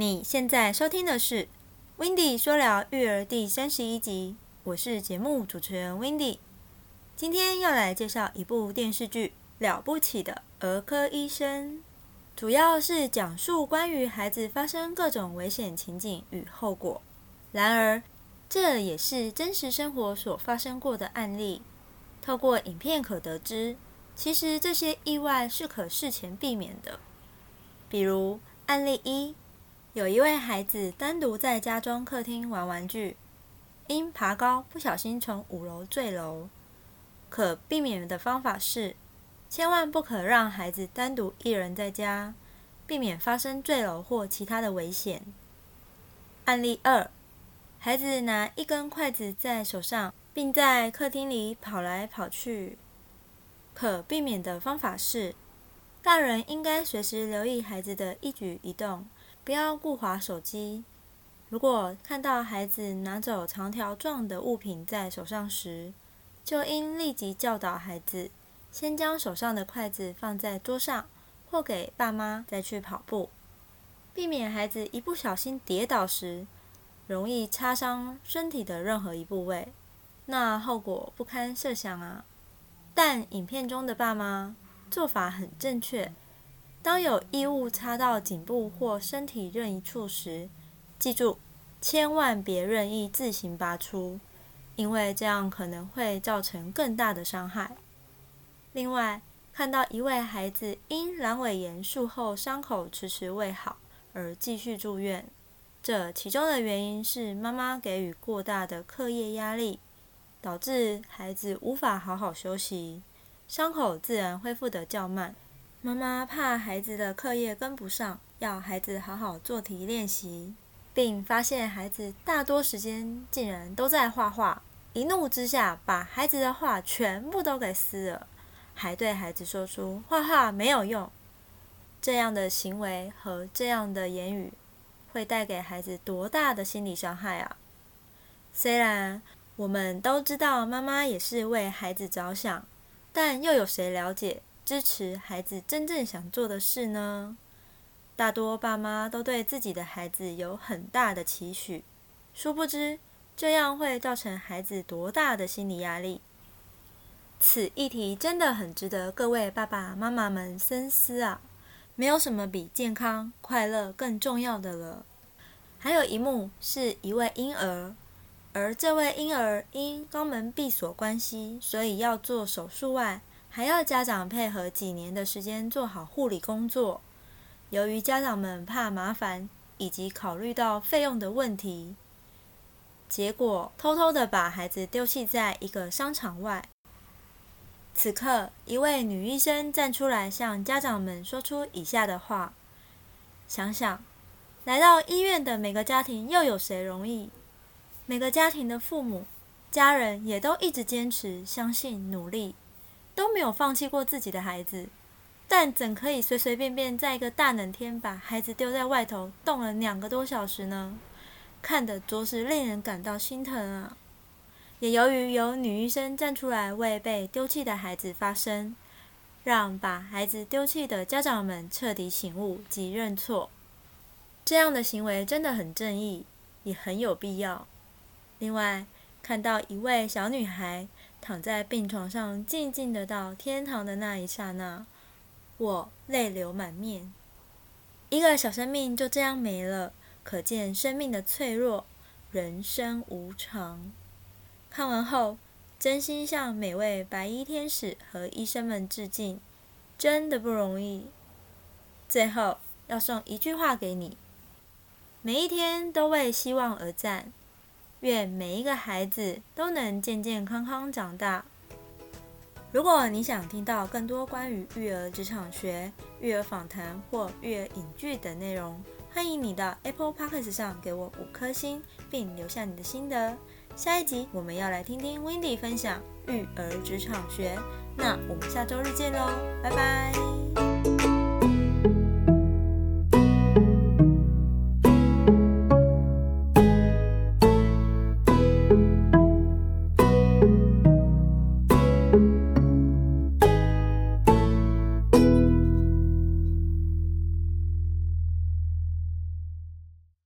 你现在收听的是《w i n d y 说聊育儿》第三十一集，我是节目主持人 w i n d y 今天要来介绍一部电视剧《了不起的儿科医生》，主要是讲述关于孩子发生各种危险情景与后果。然而，这也是真实生活所发生过的案例。透过影片可得知，其实这些意外是可事前避免的。比如案例一。有一位孩子单独在家中客厅玩玩具，因爬高不小心从五楼坠楼。可避免的方法是，千万不可让孩子单独一人在家，避免发生坠楼或其他的危险。案例二，孩子拿一根筷子在手上，并在客厅里跑来跑去。可避免的方法是，大人应该随时留意孩子的一举一动。不要顾滑手机。如果看到孩子拿走长条状的物品在手上时，就应立即教导孩子，先将手上的筷子放在桌上，或给爸妈再去跑步，避免孩子一不小心跌倒时，容易擦伤身体的任何一部位，那后果不堪设想啊！但影片中的爸妈做法很正确。当有异物插到颈部或身体任意处时，记住，千万别任意自行拔出，因为这样可能会造成更大的伤害。另外，看到一位孩子因阑尾炎术后伤口迟迟未好而继续住院，这其中的原因是妈妈给予过大的课业压力，导致孩子无法好好休息，伤口自然恢复得较慢。妈妈怕孩子的课业跟不上，要孩子好好做题练习，并发现孩子大多时间竟然都在画画，一怒之下把孩子的画全部都给撕了，还对孩子说出画画没有用。这样的行为和这样的言语，会带给孩子多大的心理伤害啊！虽然我们都知道妈妈也是为孩子着想，但又有谁了解？支持孩子真正想做的事呢？大多爸妈都对自己的孩子有很大的期许，殊不知这样会造成孩子多大的心理压力。此议题真的很值得各位爸爸妈妈们深思啊！没有什么比健康快乐更重要的了。还有一幕是一位婴儿，而这位婴儿因肛门闭锁关系，所以要做手术外。还要家长配合几年的时间做好护理工作。由于家长们怕麻烦，以及考虑到费用的问题，结果偷偷的把孩子丢弃在一个商场外。此刻，一位女医生站出来向家长们说出以下的话：想想，来到医院的每个家庭，又有谁容易？每个家庭的父母、家人也都一直坚持、相信、努力。都没有放弃过自己的孩子，但怎可以随随便便在一个大冷天把孩子丢在外头冻了两个多小时呢？看得着实令人感到心疼啊！也由于有女医生站出来为被丢弃的孩子发声，让把孩子丢弃的家长们彻底醒悟及认错。这样的行为真的很正义，也很有必要。另外，看到一位小女孩。躺在病床上，静静的到天堂的那一刹那，我泪流满面。一个小生命就这样没了，可见生命的脆弱，人生无常。看完后，真心向每位白衣天使和医生们致敬，真的不容易。最后，要送一句话给你：每一天都为希望而战。愿每一个孩子都能健健康康长大。如果你想听到更多关于育儿职场学、育儿访谈或育儿影剧等内容，欢迎你到 Apple Podcast 上给我五颗星，并留下你的心得。下一集我们要来听听 Wendy 分享育儿职场学，那我们下周日见喽，拜拜。